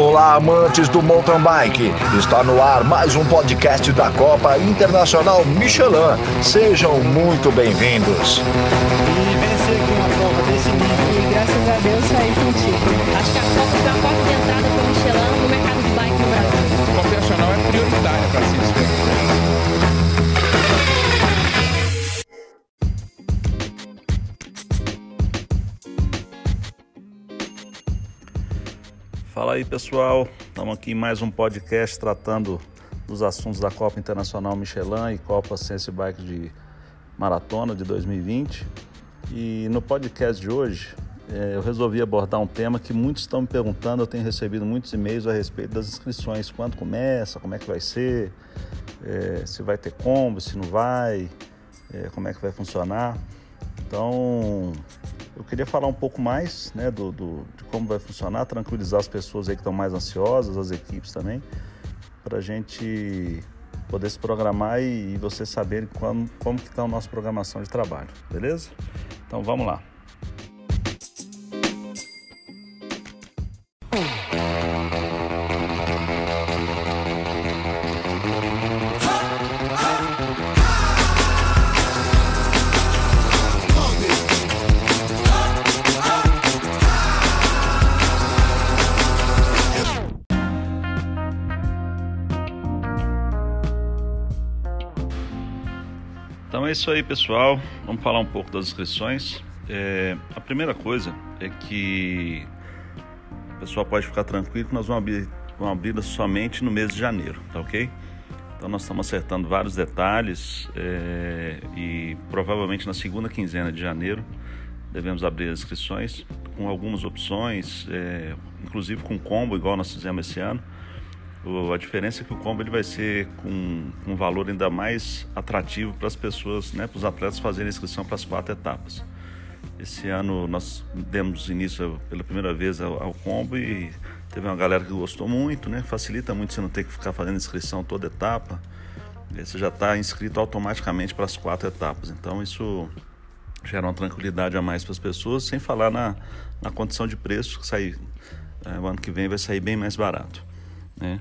Olá, amantes do mountain bike. Está no ar mais um podcast da Copa Internacional Michelin. Sejam muito bem-vindos. Fala aí pessoal, estamos aqui em mais um podcast tratando dos assuntos da Copa Internacional Michelin e Copa Sense Bike de Maratona de 2020. E no podcast de hoje eh, eu resolvi abordar um tema que muitos estão me perguntando, eu tenho recebido muitos e-mails a respeito das inscrições, quando começa, como é que vai ser, eh, se vai ter combo, se não vai, eh, como é que vai funcionar. Então, eu queria falar um pouco mais né, do, do, de como vai funcionar, tranquilizar as pessoas aí que estão mais ansiosas, as equipes também, para a gente poder se programar e, e vocês saberem como, como que está a nossa programação de trabalho, beleza? Então vamos lá. É isso aí, pessoal. Vamos falar um pouco das inscrições. É, a primeira coisa é que o pessoal pode ficar tranquilo que nós vamos abrir, vamos abrir somente no mês de janeiro, tá ok? Então nós estamos acertando vários detalhes é, e provavelmente na segunda quinzena de janeiro devemos abrir as inscrições com algumas opções, é, inclusive com combo, igual nós fizemos esse ano. A diferença é que o combo ele vai ser com, um valor ainda mais atrativo para as pessoas, né, para os atletas fazerem inscrição para as quatro etapas. Esse ano nós demos início pela primeira vez ao, ao, combo e teve uma galera que gostou muito, né? Facilita muito você não ter que ficar fazendo inscrição toda etapa. Você já está inscrito automaticamente para as quatro etapas. Então isso gera uma tranquilidade a mais para as pessoas, sem falar na, na condição de preço que sai, é, o ano que vem vai sair bem mais barato. Né?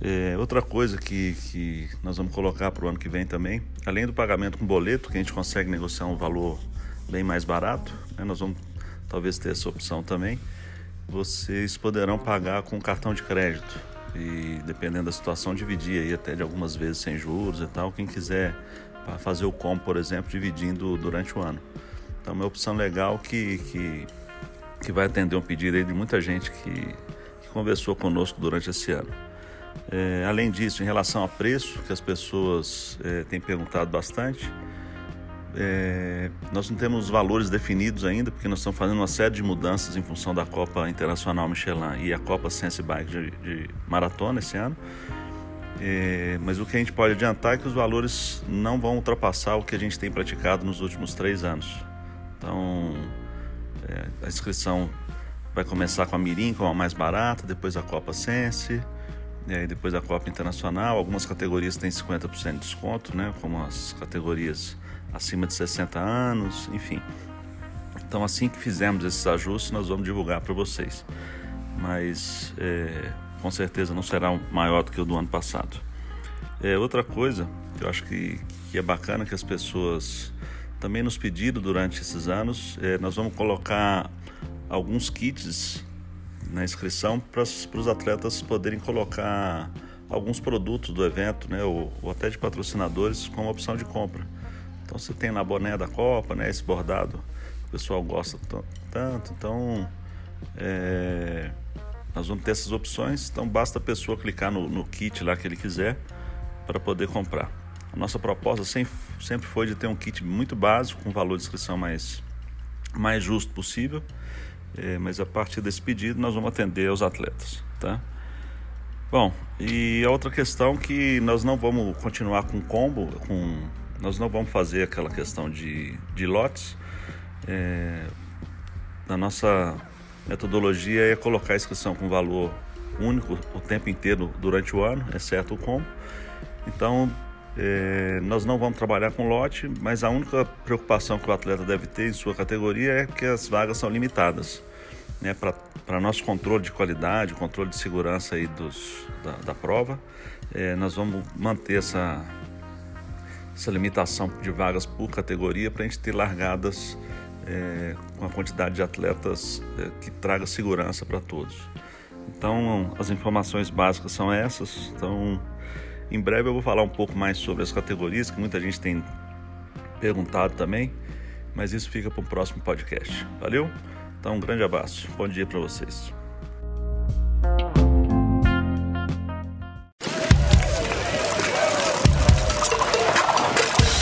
É, outra coisa que, que nós vamos colocar para o ano que vem também, além do pagamento com boleto, que a gente consegue negociar um valor bem mais barato, né? nós vamos talvez ter essa opção também. Vocês poderão pagar com cartão de crédito e dependendo da situação dividir aí até de algumas vezes sem juros e tal. Quem quiser fazer o combo, por exemplo, dividindo durante o ano. Então é uma opção legal que, que, que vai atender um pedido aí de muita gente que, que conversou conosco durante esse ano. É, além disso, em relação a preço, que as pessoas é, têm perguntado bastante, é, nós não temos valores definidos ainda, porque nós estamos fazendo uma série de mudanças em função da Copa Internacional Michelin e a Copa Sense Bike de, de maratona esse ano. É, mas o que a gente pode adiantar é que os valores não vão ultrapassar o que a gente tem praticado nos últimos três anos. Então, é, a inscrição vai começar com a Mirim, com a mais barata, depois a Copa Sense, e aí depois a Copa Internacional. Algumas categorias têm 50% de desconto, né, como as categorias acima de 60 anos, enfim. Então, assim que fizermos esses ajustes, nós vamos divulgar para vocês. Mas é, com certeza não será maior do que o do ano passado. É, outra coisa que eu acho que, que é bacana que as pessoas também nos pediram durante esses anos, é, nós vamos colocar alguns kits na inscrição para os atletas poderem colocar alguns produtos do evento, né, ou, ou até de patrocinadores como opção de compra. Então você tem na boné da Copa, né, esse bordado, o pessoal gosta tanto, então é, nós vamos ter essas opções, então basta a pessoa clicar no, no kit lá que ele quiser para poder comprar. A nossa proposta sempre, sempre foi de ter um kit muito básico, com valor de inscrição mais, mais justo possível, é, mas a partir desse pedido nós vamos atender aos atletas, tá? Bom, e a outra questão que nós não vamos continuar com combo, com, nós não vamos fazer aquela questão de, de lotes. É, na nossa metodologia é colocar a inscrição com valor único o tempo inteiro durante o ano, exceto o combo. Então, é, nós não vamos trabalhar com lote, mas a única preocupação que o atleta deve ter em sua categoria é que as vagas são limitadas. né, para nosso controle de qualidade, controle de segurança aí dos, da, da prova. É, nós vamos manter essa, essa limitação de vagas por categoria para a gente ter largadas é, com a quantidade de atletas é, que traga segurança para todos. Então, as informações básicas são essas. Então, em breve eu vou falar um pouco mais sobre as categorias, que muita gente tem perguntado também, mas isso fica para o próximo podcast. Valeu? Então, um grande abraço. Bom dia para vocês.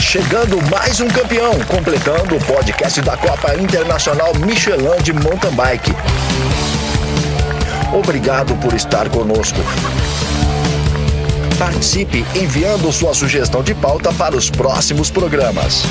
Chegando mais um campeão, completando o podcast da Copa Internacional Michelin de Mountain Bike. Obrigado por estar conosco. Participe enviando sua sugestão de pauta para os próximos programas.